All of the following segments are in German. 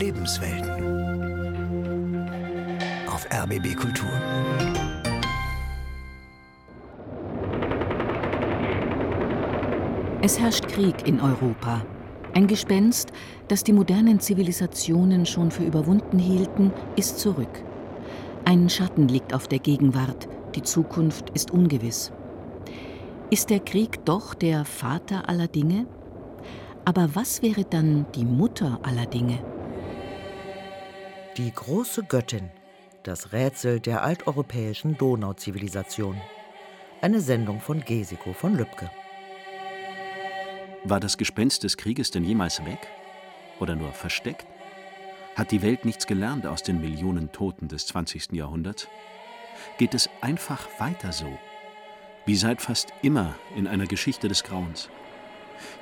Lebenswelten. Auf RBB Kultur. Es herrscht Krieg in Europa. Ein Gespenst, das die modernen Zivilisationen schon für überwunden hielten, ist zurück. Ein Schatten liegt auf der Gegenwart, die Zukunft ist ungewiss. Ist der Krieg doch der Vater aller Dinge? Aber was wäre dann die Mutter aller Dinge? Die große Göttin, das Rätsel der alteuropäischen Donauzivilisation. Eine Sendung von Gesiko von Lübcke. War das Gespenst des Krieges denn jemals weg? Oder nur versteckt? Hat die Welt nichts gelernt aus den Millionen Toten des 20. Jahrhunderts? Geht es einfach weiter so? Wie seit fast immer in einer Geschichte des Grauens.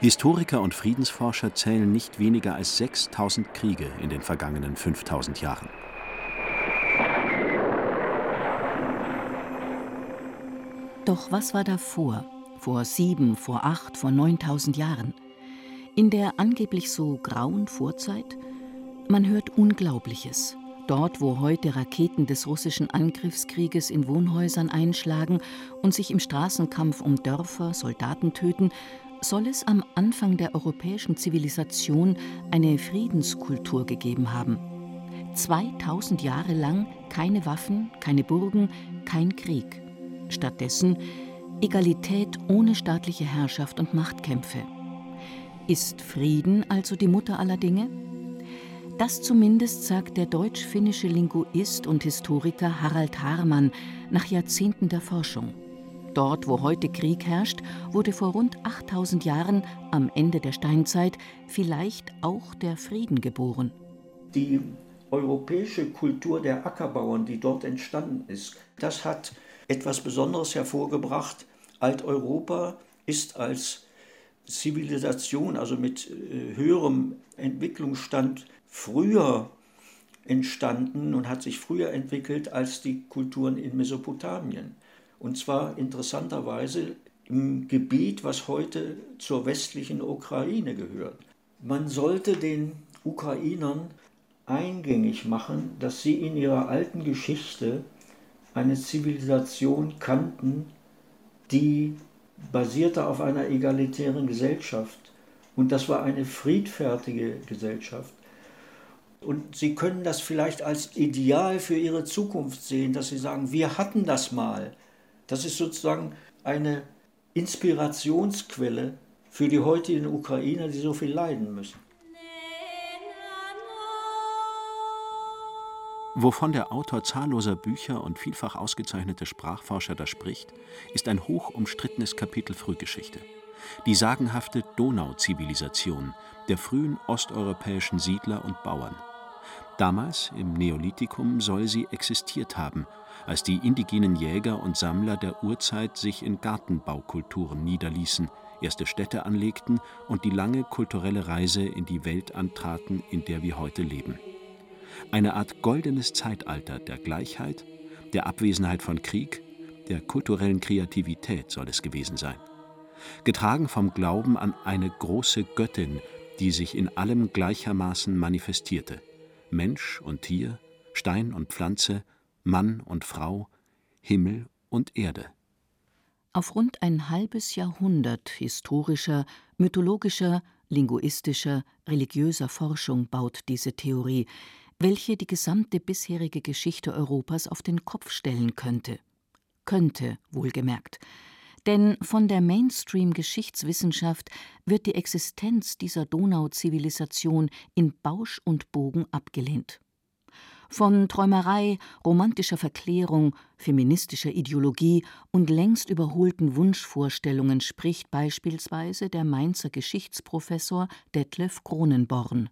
Historiker und Friedensforscher zählen nicht weniger als 6000 Kriege in den vergangenen 5000 Jahren. Doch was war davor? Vor sieben, vor acht, vor neuntausend Jahren? In der angeblich so grauen Vorzeit? Man hört Unglaubliches. Dort, wo heute Raketen des russischen Angriffskrieges in Wohnhäusern einschlagen und sich im Straßenkampf um Dörfer Soldaten töten, soll es am Anfang der europäischen Zivilisation eine Friedenskultur gegeben haben. 2000 Jahre lang keine Waffen, keine Burgen, kein Krieg. Stattdessen Egalität ohne staatliche Herrschaft und Machtkämpfe. Ist Frieden also die Mutter aller Dinge? Das zumindest sagt der deutsch-finnische Linguist und Historiker Harald Haarmann nach Jahrzehnten der Forschung. Dort, wo heute Krieg herrscht, wurde vor rund 8000 Jahren am Ende der Steinzeit vielleicht auch der Frieden geboren. Die europäische Kultur der Ackerbauern, die dort entstanden ist, das hat etwas Besonderes hervorgebracht. Alteuropa ist als Zivilisation, also mit äh, höherem Entwicklungsstand, früher entstanden und hat sich früher entwickelt als die Kulturen in Mesopotamien. Und zwar interessanterweise im Gebiet, was heute zur westlichen Ukraine gehört. Man sollte den Ukrainern eingängig machen, dass sie in ihrer alten Geschichte eine Zivilisation kannten, die basierte auf einer egalitären Gesellschaft. Und das war eine friedfertige Gesellschaft. Und Sie können das vielleicht als Ideal für Ihre Zukunft sehen, dass Sie sagen, wir hatten das mal. Das ist sozusagen eine Inspirationsquelle für die heutigen Ukrainer, die so viel leiden müssen. Wovon der Autor zahlloser Bücher und vielfach ausgezeichnete Sprachforscher da spricht, ist ein hoch umstrittenes Kapitel Frühgeschichte. Die sagenhafte Donauzivilisation der frühen osteuropäischen Siedler und Bauern. Damals, im Neolithikum, soll sie existiert haben als die indigenen Jäger und Sammler der Urzeit sich in Gartenbaukulturen niederließen, erste Städte anlegten und die lange kulturelle Reise in die Welt antraten, in der wir heute leben. Eine Art goldenes Zeitalter der Gleichheit, der Abwesenheit von Krieg, der kulturellen Kreativität soll es gewesen sein. Getragen vom Glauben an eine große Göttin, die sich in allem gleichermaßen manifestierte. Mensch und Tier, Stein und Pflanze, Mann und Frau, Himmel und Erde. Auf rund ein halbes Jahrhundert historischer, mythologischer, linguistischer, religiöser Forschung baut diese Theorie, welche die gesamte bisherige Geschichte Europas auf den Kopf stellen könnte. Könnte, wohlgemerkt. Denn von der Mainstream-Geschichtswissenschaft wird die Existenz dieser Donauzivilisation in Bausch und Bogen abgelehnt. Von Träumerei, romantischer Verklärung, feministischer Ideologie und längst überholten Wunschvorstellungen spricht beispielsweise der Mainzer Geschichtsprofessor Detlef Kronenborn.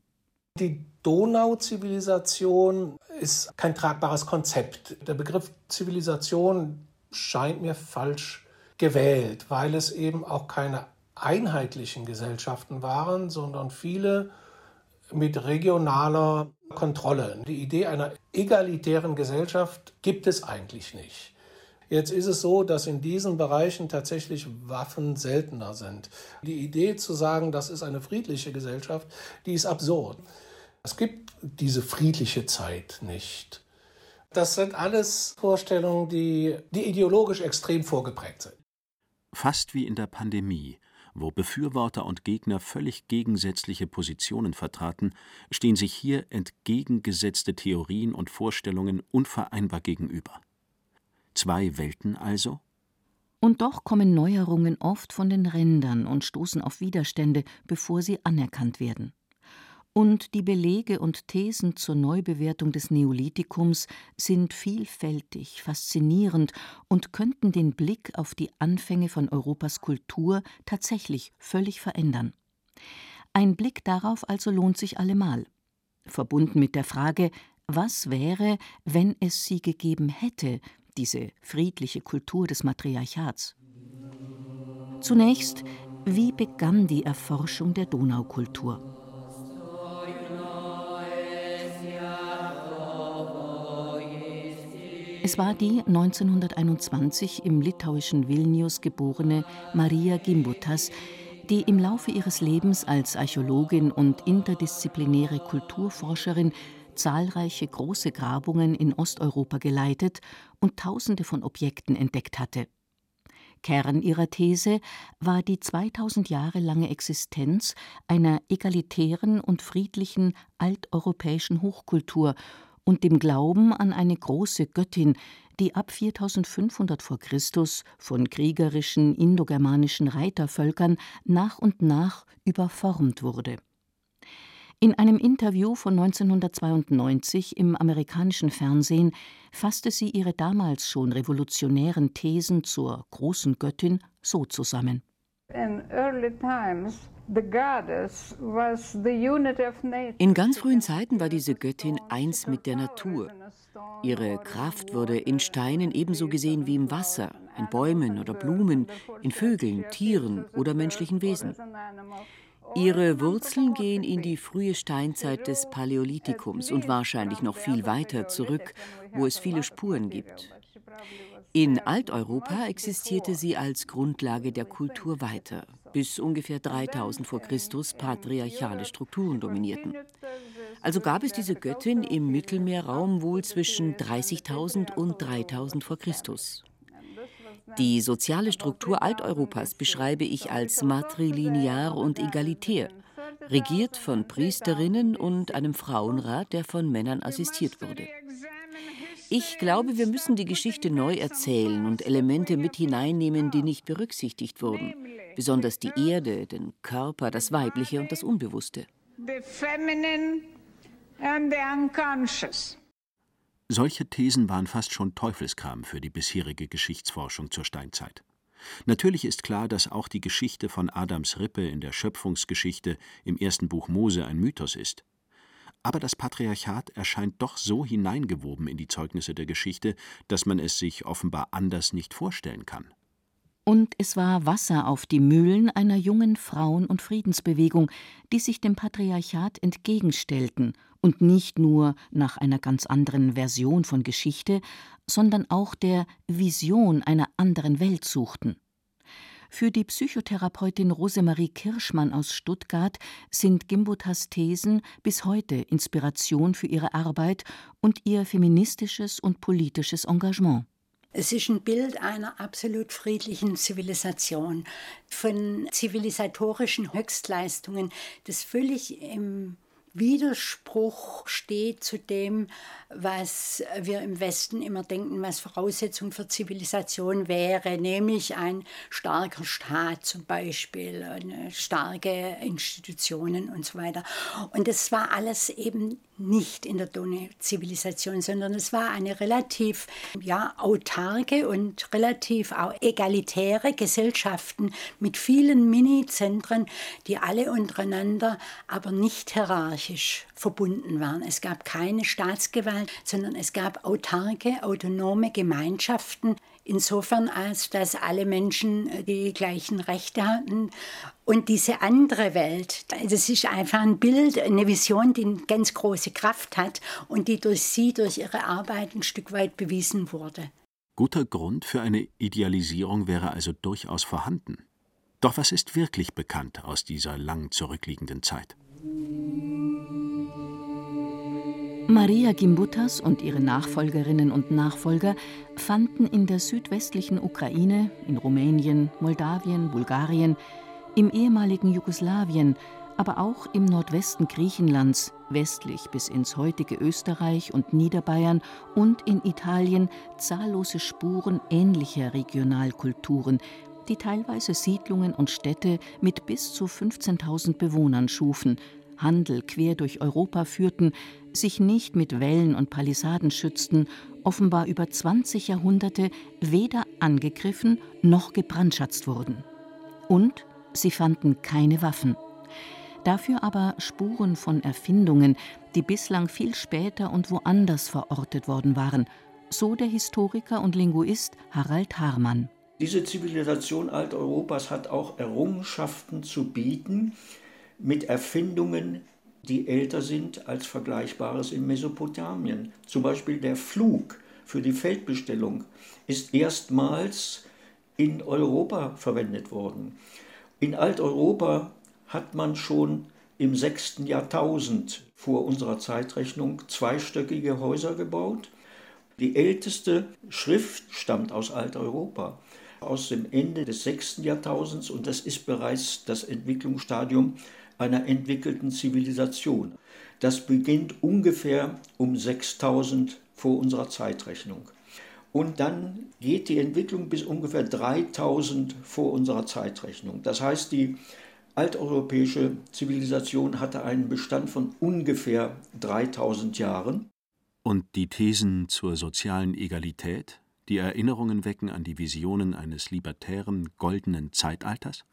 Die Donauzivilisation ist kein tragbares Konzept. Der Begriff Zivilisation scheint mir falsch gewählt, weil es eben auch keine einheitlichen Gesellschaften waren, sondern viele mit regionaler Kontrolle. Die Idee einer egalitären Gesellschaft gibt es eigentlich nicht. Jetzt ist es so, dass in diesen Bereichen tatsächlich Waffen seltener sind. Die Idee zu sagen, das ist eine friedliche Gesellschaft, die ist absurd. Es gibt diese friedliche Zeit nicht. Das sind alles Vorstellungen, die, die ideologisch extrem vorgeprägt sind. Fast wie in der Pandemie, wo Befürworter und Gegner völlig gegensätzliche Positionen vertraten, stehen sich hier entgegengesetzte Theorien und Vorstellungen unvereinbar gegenüber. Zwei Welten also? Und doch kommen Neuerungen oft von den Rändern und stoßen auf Widerstände, bevor sie anerkannt werden. Und die Belege und Thesen zur Neubewertung des Neolithikums sind vielfältig, faszinierend und könnten den Blick auf die Anfänge von Europas Kultur tatsächlich völlig verändern. Ein Blick darauf also lohnt sich allemal. Verbunden mit der Frage, was wäre, wenn es sie gegeben hätte, diese friedliche Kultur des Matriarchats? Zunächst, wie begann die Erforschung der Donaukultur? Es war die 1921 im litauischen Vilnius geborene Maria Gimbutas, die im Laufe ihres Lebens als Archäologin und interdisziplinäre Kulturforscherin zahlreiche große Grabungen in Osteuropa geleitet und Tausende von Objekten entdeckt hatte. Kern ihrer These war die 2000 Jahre lange Existenz einer egalitären und friedlichen alteuropäischen Hochkultur und dem Glauben an eine große Göttin, die ab 4500 v. Chr. von kriegerischen indogermanischen Reitervölkern nach und nach überformt wurde. In einem Interview von 1992 im amerikanischen Fernsehen fasste sie ihre damals schon revolutionären Thesen zur großen Göttin so zusammen. In early times in ganz frühen Zeiten war diese Göttin eins mit der Natur. Ihre Kraft wurde in Steinen ebenso gesehen wie im Wasser, in Bäumen oder Blumen, in Vögeln, Tieren oder menschlichen Wesen. Ihre Wurzeln gehen in die frühe Steinzeit des Paläolithikums und wahrscheinlich noch viel weiter zurück, wo es viele Spuren gibt. In Alteuropa existierte sie als Grundlage der Kultur weiter, bis ungefähr 3000 vor Christus patriarchale Strukturen dominierten. Also gab es diese Göttin im Mittelmeerraum wohl zwischen 30.000 und 3000 vor Christus. Die soziale Struktur Alteuropas beschreibe ich als matrilinear und egalitär, regiert von Priesterinnen und einem Frauenrat, der von Männern assistiert wurde. Ich glaube, wir müssen die Geschichte neu erzählen und Elemente mit hineinnehmen, die nicht berücksichtigt wurden. Besonders die Erde, den Körper, das Weibliche und das Unbewusste. Solche Thesen waren fast schon Teufelskram für die bisherige Geschichtsforschung zur Steinzeit. Natürlich ist klar, dass auch die Geschichte von Adams Rippe in der Schöpfungsgeschichte im ersten Buch Mose ein Mythos ist. Aber das Patriarchat erscheint doch so hineingewoben in die Zeugnisse der Geschichte, dass man es sich offenbar anders nicht vorstellen kann. Und es war Wasser auf die Mühlen einer jungen Frauen- und Friedensbewegung, die sich dem Patriarchat entgegenstellten und nicht nur nach einer ganz anderen Version von Geschichte, sondern auch der Vision einer anderen Welt suchten. Für die Psychotherapeutin Rosemarie Kirschmann aus Stuttgart sind Gimbutas Thesen bis heute Inspiration für ihre Arbeit und ihr feministisches und politisches Engagement. Es ist ein Bild einer absolut friedlichen Zivilisation, von zivilisatorischen Höchstleistungen, das völlig im Widerspruch steht zu dem, was wir im Westen immer denken, was Voraussetzung für Zivilisation wäre, nämlich ein starker Staat zum Beispiel, starke Institutionen und so weiter. Und das war alles eben nicht in der Donau-Zivilisation, sondern es war eine relativ ja, autarke und relativ auch egalitäre Gesellschaften mit vielen Mini-Zentren, die alle untereinander aber nicht hierarchisch verbunden waren. Es gab keine Staatsgewalt, sondern es gab autarke, autonome Gemeinschaften, insofern als dass alle Menschen äh, die gleichen Rechte hatten. Und diese andere Welt, das ist einfach ein Bild, eine Vision, die eine ganz große Kraft hat und die durch sie, durch ihre Arbeit ein Stück weit bewiesen wurde. Guter Grund für eine Idealisierung wäre also durchaus vorhanden. Doch was ist wirklich bekannt aus dieser lang zurückliegenden Zeit? Maria Gimbutas und ihre Nachfolgerinnen und Nachfolger fanden in der südwestlichen Ukraine, in Rumänien, Moldawien, Bulgarien, im ehemaligen Jugoslawien, aber auch im Nordwesten Griechenlands, westlich bis ins heutige Österreich und Niederbayern und in Italien zahllose Spuren ähnlicher Regionalkulturen, die teilweise Siedlungen und Städte mit bis zu 15.000 Bewohnern schufen, Handel quer durch Europa führten, sich nicht mit Wällen und Palisaden schützten, offenbar über 20 Jahrhunderte weder angegriffen noch gebrandschatzt wurden. Und sie fanden keine Waffen. Dafür aber Spuren von Erfindungen, die bislang viel später und woanders verortet worden waren, so der Historiker und Linguist Harald Harmann. Diese Zivilisation Alteuropas hat auch Errungenschaften zu bieten mit Erfindungen, die älter sind als Vergleichbares in Mesopotamien. Zum Beispiel der Flug für die Feldbestellung ist erstmals in Europa verwendet worden. In Alteuropa hat man schon im 6. Jahrtausend vor unserer Zeitrechnung zweistöckige Häuser gebaut. Die älteste Schrift stammt aus Alteuropa aus dem Ende des 6. Jahrtausends und das ist bereits das Entwicklungsstadium einer entwickelten Zivilisation. Das beginnt ungefähr um 6000 vor unserer Zeitrechnung. Und dann geht die Entwicklung bis ungefähr 3000 vor unserer Zeitrechnung. Das heißt, die alteuropäische Zivilisation hatte einen Bestand von ungefähr 3000 Jahren. Und die Thesen zur sozialen Egalität? die Erinnerungen wecken an die Visionen eines libertären, goldenen Zeitalters?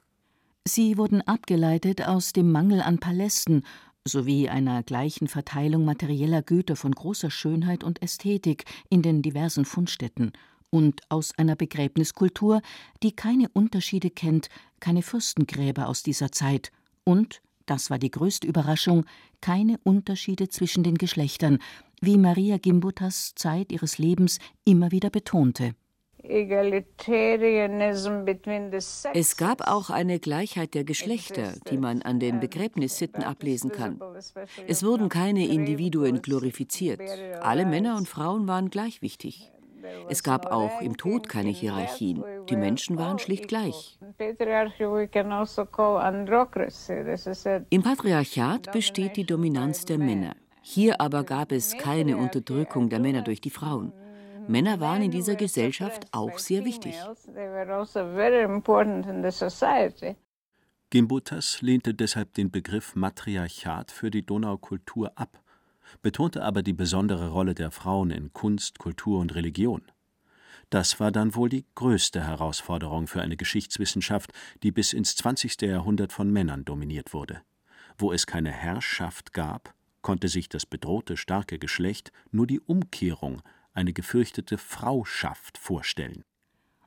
Sie wurden abgeleitet aus dem Mangel an Palästen sowie einer gleichen Verteilung materieller Güter von großer Schönheit und Ästhetik in den diversen Fundstätten und aus einer Begräbniskultur, die keine Unterschiede kennt, keine Fürstengräber aus dieser Zeit und, das war die größte Überraschung, keine Unterschiede zwischen den Geschlechtern, wie Maria Gimbutas Zeit ihres Lebens immer wieder betonte. Es gab auch eine Gleichheit der Geschlechter, die man an den Begräbnissitten ablesen kann. Es wurden keine Individuen glorifiziert. Alle Männer und Frauen waren gleich wichtig. Es gab auch im Tod keine Hierarchien. Die Menschen waren schlicht gleich. Im Patriarchat besteht die Dominanz der Männer. Hier aber gab es keine Unterdrückung der Männer durch die Frauen. Männer waren in dieser Gesellschaft auch sehr wichtig. Gimbutas lehnte deshalb den Begriff Matriarchat für die Donaukultur ab, betonte aber die besondere Rolle der Frauen in Kunst, Kultur und Religion. Das war dann wohl die größte Herausforderung für eine Geschichtswissenschaft, die bis ins 20. Jahrhundert von Männern dominiert wurde. Wo es keine Herrschaft gab, konnte sich das bedrohte starke Geschlecht nur die Umkehrung, eine gefürchtete Frauschaft vorstellen.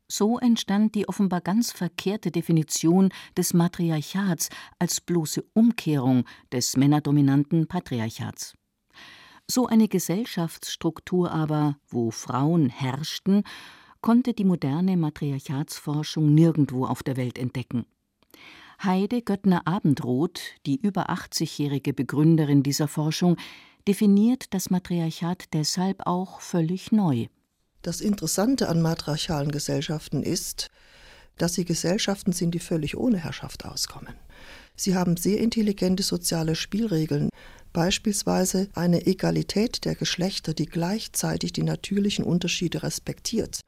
So entstand die offenbar ganz verkehrte Definition des Matriarchats als bloße Umkehrung des männerdominanten Patriarchats. So eine Gesellschaftsstruktur aber, wo Frauen herrschten, konnte die moderne Matriarchatsforschung nirgendwo auf der Welt entdecken. Heide Göttner-Abendroth, die über 80-jährige Begründerin dieser Forschung, definiert das Matriarchat deshalb auch völlig neu. Das Interessante an matriarchalen Gesellschaften ist, dass sie Gesellschaften sind, die völlig ohne Herrschaft auskommen. Sie haben sehr intelligente soziale Spielregeln, beispielsweise eine Egalität der Geschlechter, die gleichzeitig die natürlichen Unterschiede respektiert.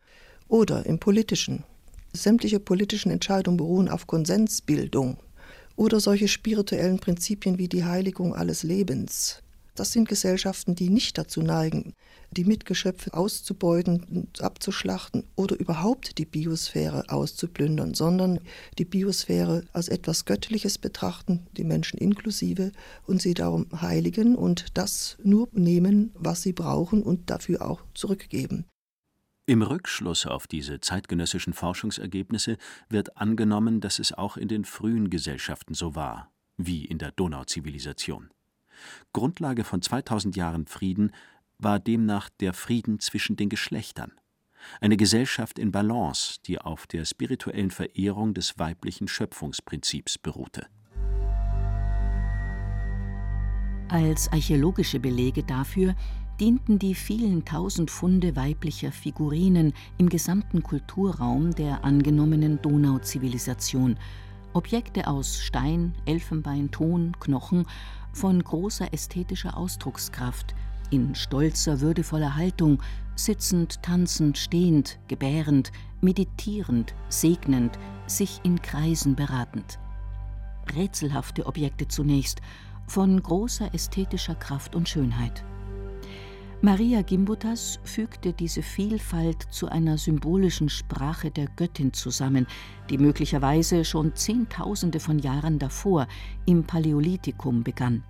Oder im politischen, sämtliche politischen Entscheidungen beruhen auf Konsensbildung oder solche spirituellen Prinzipien wie die Heiligung alles Lebens. Das sind Gesellschaften, die nicht dazu neigen, die Mitgeschöpfe auszubeuten abzuschlachten oder überhaupt die Biosphäre auszuplündern, sondern die Biosphäre als etwas Göttliches betrachten, die Menschen inklusive, und sie darum heiligen und das nur nehmen, was sie brauchen und dafür auch zurückgeben. Im Rückschluss auf diese zeitgenössischen Forschungsergebnisse wird angenommen, dass es auch in den frühen Gesellschaften so war, wie in der Donauzivilisation. Grundlage von 2000 Jahren Frieden war demnach der Frieden zwischen den Geschlechtern. Eine Gesellschaft in Balance, die auf der spirituellen Verehrung des weiblichen Schöpfungsprinzips beruhte Als archäologische Belege dafür dienten die vielen tausend Funde weiblicher Figurinen im gesamten Kulturraum der angenommenen Donauzivilisation, Objekte aus Stein, Elfenbein, Ton, Knochen, von großer ästhetischer Ausdruckskraft, in stolzer, würdevoller Haltung, sitzend, tanzend, stehend, gebärend, meditierend, segnend, sich in Kreisen beratend. Rätselhafte Objekte zunächst, von großer ästhetischer Kraft und Schönheit. Maria Gimbutas fügte diese Vielfalt zu einer symbolischen Sprache der Göttin zusammen, die möglicherweise schon Zehntausende von Jahren davor im Paläolithikum begann.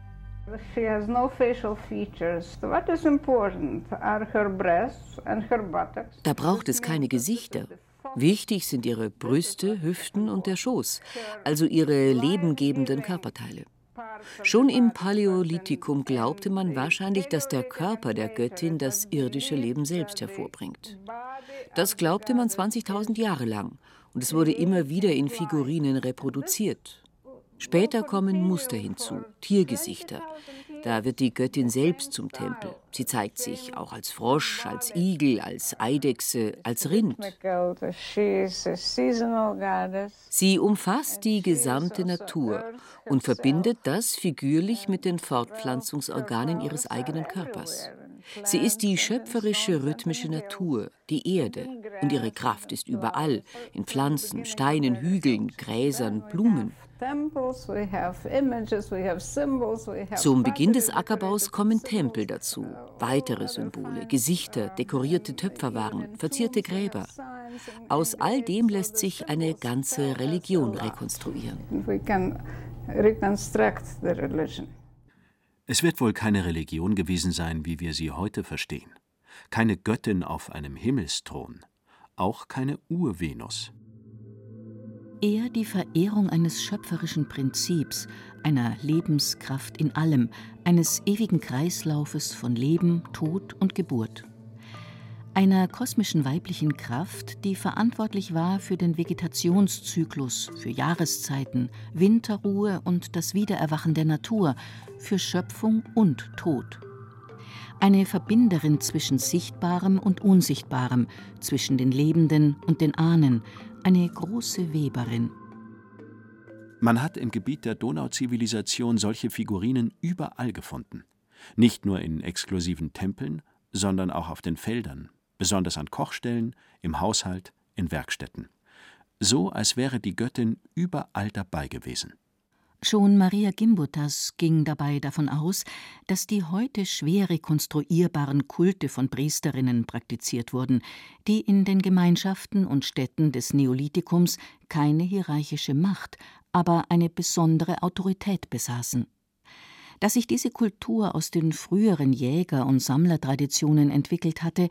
She has no facial features. What is important are her breasts and her buttocks. Da braucht es keine Gesichter. Wichtig sind ihre Brüste, Hüften und der Schoß, also ihre lebengebenden Körperteile. Schon im Paläolithikum glaubte man wahrscheinlich, dass der Körper der Göttin das irdische Leben selbst hervorbringt. Das glaubte man 20.000 Jahre lang und es wurde immer wieder in Figurinen reproduziert. Später kommen Muster hinzu, Tiergesichter, da wird die Göttin selbst zum Tempel. Sie zeigt sich auch als Frosch, als Igel, als Eidechse, als Rind. Sie umfasst die gesamte Natur und verbindet das figürlich mit den Fortpflanzungsorganen ihres eigenen Körpers. Sie ist die schöpferische rhythmische Natur, die Erde, und ihre Kraft ist überall, in Pflanzen, Steinen, Hügeln, Gräsern, Blumen. Zum Beginn des Ackerbaus kommen Tempel dazu, weitere Symbole, Gesichter, dekorierte Töpferwaren, verzierte Gräber. Aus all dem lässt sich eine ganze Religion rekonstruieren. Es wird wohl keine Religion gewesen sein, wie wir sie heute verstehen. Keine Göttin auf einem Himmelsthron, auch keine Urvenus eher die Verehrung eines schöpferischen Prinzips, einer Lebenskraft in allem, eines ewigen Kreislaufes von Leben, Tod und Geburt. Einer kosmischen weiblichen Kraft, die verantwortlich war für den Vegetationszyklus, für Jahreszeiten, Winterruhe und das Wiedererwachen der Natur, für Schöpfung und Tod. Eine Verbinderin zwischen Sichtbarem und Unsichtbarem, zwischen den Lebenden und den Ahnen, eine große Weberin. Man hat im Gebiet der Donauzivilisation solche Figurinen überall gefunden. Nicht nur in exklusiven Tempeln, sondern auch auf den Feldern, besonders an Kochstellen, im Haushalt, in Werkstätten. So als wäre die Göttin überall dabei gewesen. Schon Maria Gimbutas ging dabei davon aus, dass die heute schwer rekonstruierbaren Kulte von Priesterinnen praktiziert wurden, die in den Gemeinschaften und Städten des Neolithikums keine hierarchische Macht, aber eine besondere Autorität besaßen. Dass sich diese Kultur aus den früheren Jäger- und Sammlertraditionen entwickelt hatte,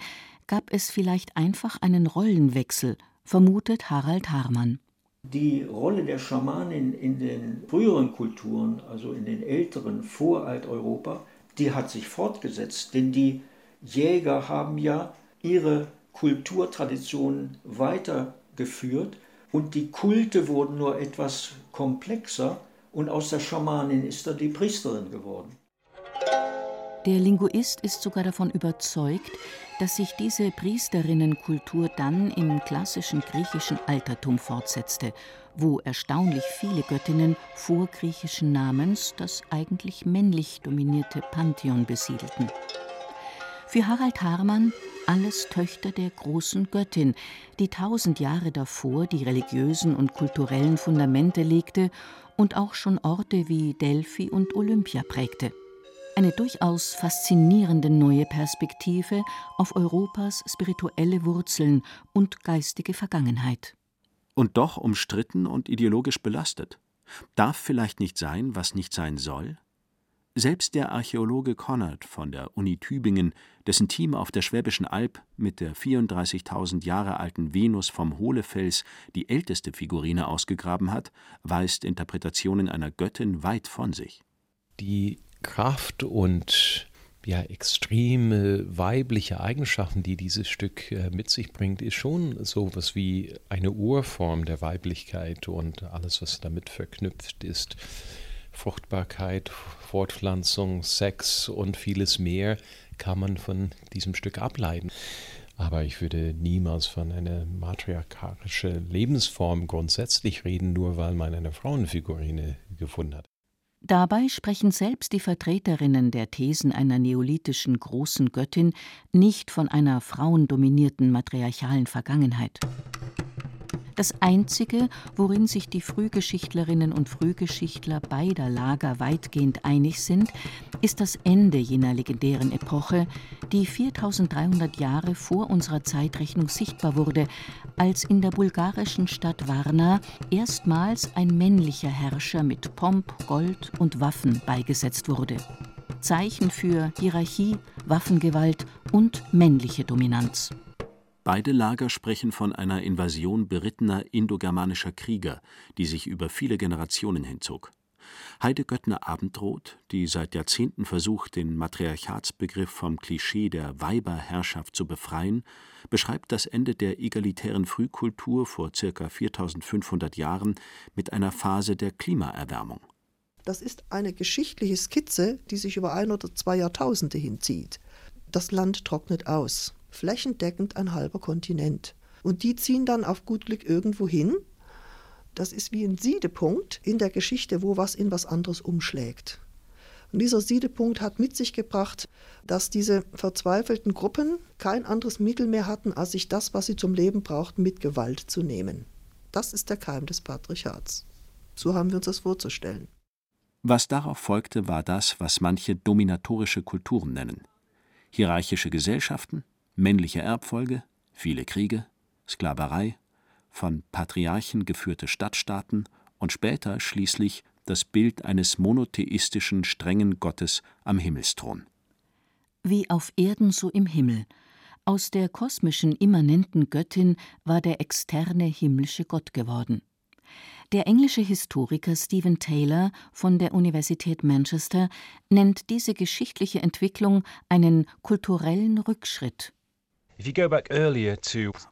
gab es vielleicht einfach einen Rollenwechsel, vermutet Harald Harmann. Die Rolle der Schamanin in den früheren Kulturen, also in den älteren Voralteuropa, die hat sich fortgesetzt, denn die Jäger haben ja ihre Kulturtraditionen weitergeführt und die Kulte wurden nur etwas komplexer und aus der Schamanin ist dann die Priesterin geworden. Der Linguist ist sogar davon überzeugt, dass sich diese Priesterinnenkultur dann im klassischen griechischen Altertum fortsetzte, wo erstaunlich viele Göttinnen vorgriechischen Namens das eigentlich männlich dominierte Pantheon besiedelten. Für Harald Harmann alles Töchter der großen Göttin, die tausend Jahre davor die religiösen und kulturellen Fundamente legte und auch schon Orte wie Delphi und Olympia prägte eine durchaus faszinierende neue Perspektive auf Europas spirituelle Wurzeln und geistige Vergangenheit. Und doch umstritten und ideologisch belastet. Darf vielleicht nicht sein, was nicht sein soll? Selbst der Archäologe Konrad von der Uni Tübingen, dessen Team auf der Schwäbischen Alb mit der 34.000 Jahre alten Venus vom Hohlefels die älteste Figurine ausgegraben hat, weist Interpretationen einer Göttin weit von sich. Die Kraft und ja, extreme weibliche Eigenschaften, die dieses Stück äh, mit sich bringt, ist schon so etwas wie eine Urform der Weiblichkeit und alles, was damit verknüpft ist. Fruchtbarkeit, Fortpflanzung, Sex und vieles mehr kann man von diesem Stück ableiten. Aber ich würde niemals von einer matriarchalischen Lebensform grundsätzlich reden, nur weil man eine Frauenfigurine gefunden hat. Dabei sprechen selbst die Vertreterinnen der Thesen einer neolithischen großen Göttin nicht von einer frauendominierten matriarchalen Vergangenheit. Das Einzige, worin sich die Frühgeschichtlerinnen und Frühgeschichtler beider Lager weitgehend einig sind, ist das Ende jener legendären Epoche, die 4300 Jahre vor unserer Zeitrechnung sichtbar wurde, als in der bulgarischen Stadt Varna erstmals ein männlicher Herrscher mit Pomp, Gold und Waffen beigesetzt wurde. Zeichen für Hierarchie, Waffengewalt und männliche Dominanz. Beide Lager sprechen von einer Invasion berittener indogermanischer Krieger, die sich über viele Generationen hinzog. Heide Göttner Abendroth, die seit Jahrzehnten versucht, den Matriarchatsbegriff vom Klischee der Weiberherrschaft zu befreien, beschreibt das Ende der egalitären Frühkultur vor ca. 4500 Jahren mit einer Phase der Klimaerwärmung. Das ist eine geschichtliche Skizze, die sich über ein oder zwei Jahrtausende hinzieht. Das Land trocknet aus flächendeckend ein halber Kontinent. Und die ziehen dann auf gut Glück irgendwo hin. Das ist wie ein Siedepunkt in der Geschichte, wo was in was anderes umschlägt. Und dieser Siedepunkt hat mit sich gebracht, dass diese verzweifelten Gruppen kein anderes Mittel mehr hatten, als sich das, was sie zum Leben brauchten, mit Gewalt zu nehmen. Das ist der Keim des Patriarchats. So haben wir uns das vorzustellen. Was darauf folgte, war das, was manche dominatorische Kulturen nennen. Hierarchische Gesellschaften, männliche Erbfolge, viele Kriege, Sklaverei, von Patriarchen geführte Stadtstaaten und später schließlich das Bild eines monotheistischen strengen Gottes am Himmelsthron. Wie auf Erden so im Himmel. Aus der kosmischen immanenten Göttin war der externe himmlische Gott geworden. Der englische Historiker Stephen Taylor von der Universität Manchester nennt diese geschichtliche Entwicklung einen kulturellen Rückschritt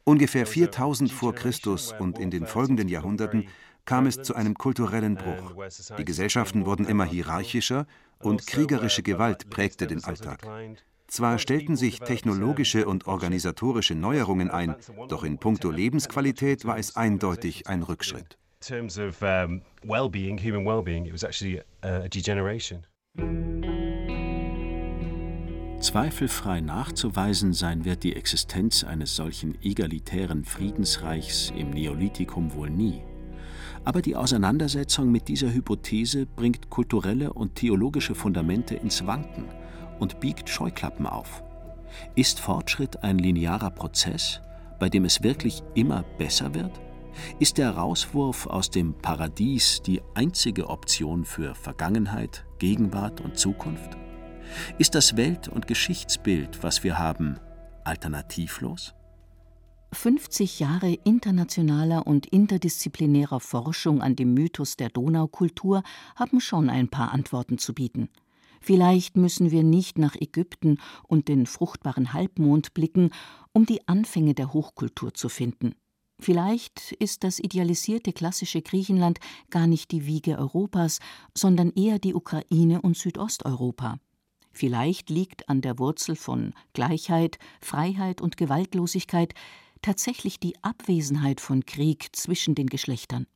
Ungefähr 4000 vor Christus und in den folgenden Jahrhunderten kam es zu einem kulturellen Bruch. Die Gesellschaften wurden immer hierarchischer und kriegerische Gewalt prägte den Alltag. Zwar stellten sich technologische und organisatorische Neuerungen ein, doch in puncto Lebensqualität war es eindeutig ein Rückschritt. terms of um, well-being, human well-being, it was actually a degeneration. Zweifelfrei nachzuweisen sein wird die Existenz eines solchen egalitären Friedensreichs im Neolithikum wohl nie. Aber die Auseinandersetzung mit dieser Hypothese bringt kulturelle und theologische Fundamente ins Wanken und biegt Scheuklappen auf. Ist Fortschritt ein linearer Prozess, bei dem es wirklich immer besser wird? Ist der Rauswurf aus dem Paradies die einzige Option für Vergangenheit, Gegenwart und Zukunft? Ist das Welt- und Geschichtsbild, was wir haben, alternativlos? 50 Jahre internationaler und interdisziplinärer Forschung an dem Mythos der Donaukultur haben schon ein paar Antworten zu bieten. Vielleicht müssen wir nicht nach Ägypten und den fruchtbaren Halbmond blicken, um die Anfänge der Hochkultur zu finden. Vielleicht ist das idealisierte klassische Griechenland gar nicht die Wiege Europas, sondern eher die Ukraine und Südosteuropa. Vielleicht liegt an der Wurzel von Gleichheit, Freiheit und Gewaltlosigkeit tatsächlich die Abwesenheit von Krieg zwischen den Geschlechtern.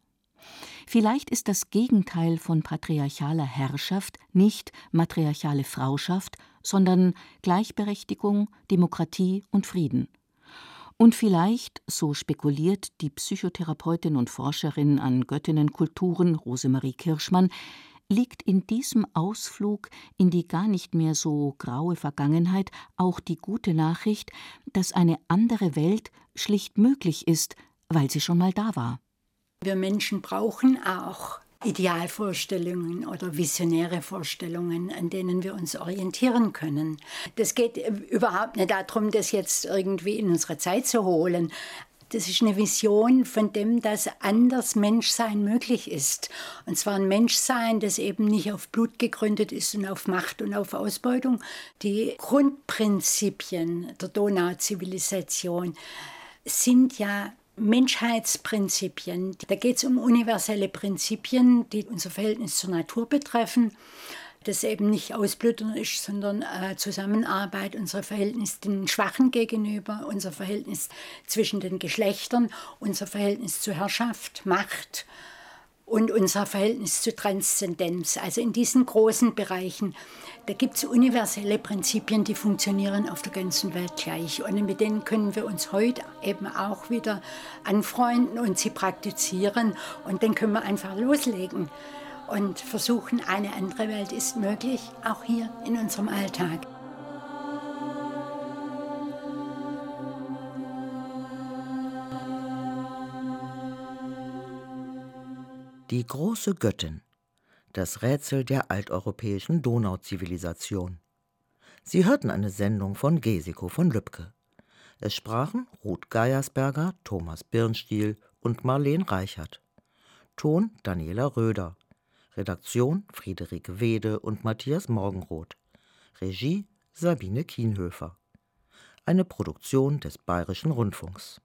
Vielleicht ist das Gegenteil von patriarchaler Herrschaft nicht matriarchale Frauschaft, sondern Gleichberechtigung, Demokratie und Frieden. Und vielleicht, so spekuliert die Psychotherapeutin und Forscherin an Göttinnenkulturen Rosemarie Kirschmann, liegt in diesem Ausflug in die gar nicht mehr so graue Vergangenheit auch die gute Nachricht, dass eine andere Welt schlicht möglich ist, weil sie schon mal da war. Wir Menschen brauchen auch Idealvorstellungen oder visionäre Vorstellungen, an denen wir uns orientieren können. Das geht überhaupt nicht darum, das jetzt irgendwie in unsere Zeit zu holen, das ist eine Vision von dem, dass anders Menschsein möglich ist. Und zwar ein Menschsein, das eben nicht auf Blut gegründet ist und auf Macht und auf Ausbeutung. Die Grundprinzipien der Donauzivilisation sind ja Menschheitsprinzipien. Da geht es um universelle Prinzipien, die unser Verhältnis zur Natur betreffen. Das eben nicht Ausblüten ist, sondern äh, Zusammenarbeit, unser Verhältnis den Schwachen gegenüber, unser Verhältnis zwischen den Geschlechtern, unser Verhältnis zu Herrschaft, Macht und unser Verhältnis zu Transzendenz. Also in diesen großen Bereichen, da gibt es universelle Prinzipien, die funktionieren auf der ganzen Welt gleich. Und mit denen können wir uns heute eben auch wieder anfreunden und sie praktizieren. Und dann können wir einfach loslegen und versuchen, eine andere Welt ist möglich, auch hier in unserem Alltag. Die große Göttin. Das Rätsel der alteuropäischen Donauzivilisation. Sie hörten eine Sendung von Gesiko von Lübcke. Es sprachen Ruth Geiersberger, Thomas Birnstiel und Marleen Reichert. Ton Daniela Röder. Redaktion Friederike Wede und Matthias Morgenroth. Regie Sabine Kienhöfer. Eine Produktion des Bayerischen Rundfunks.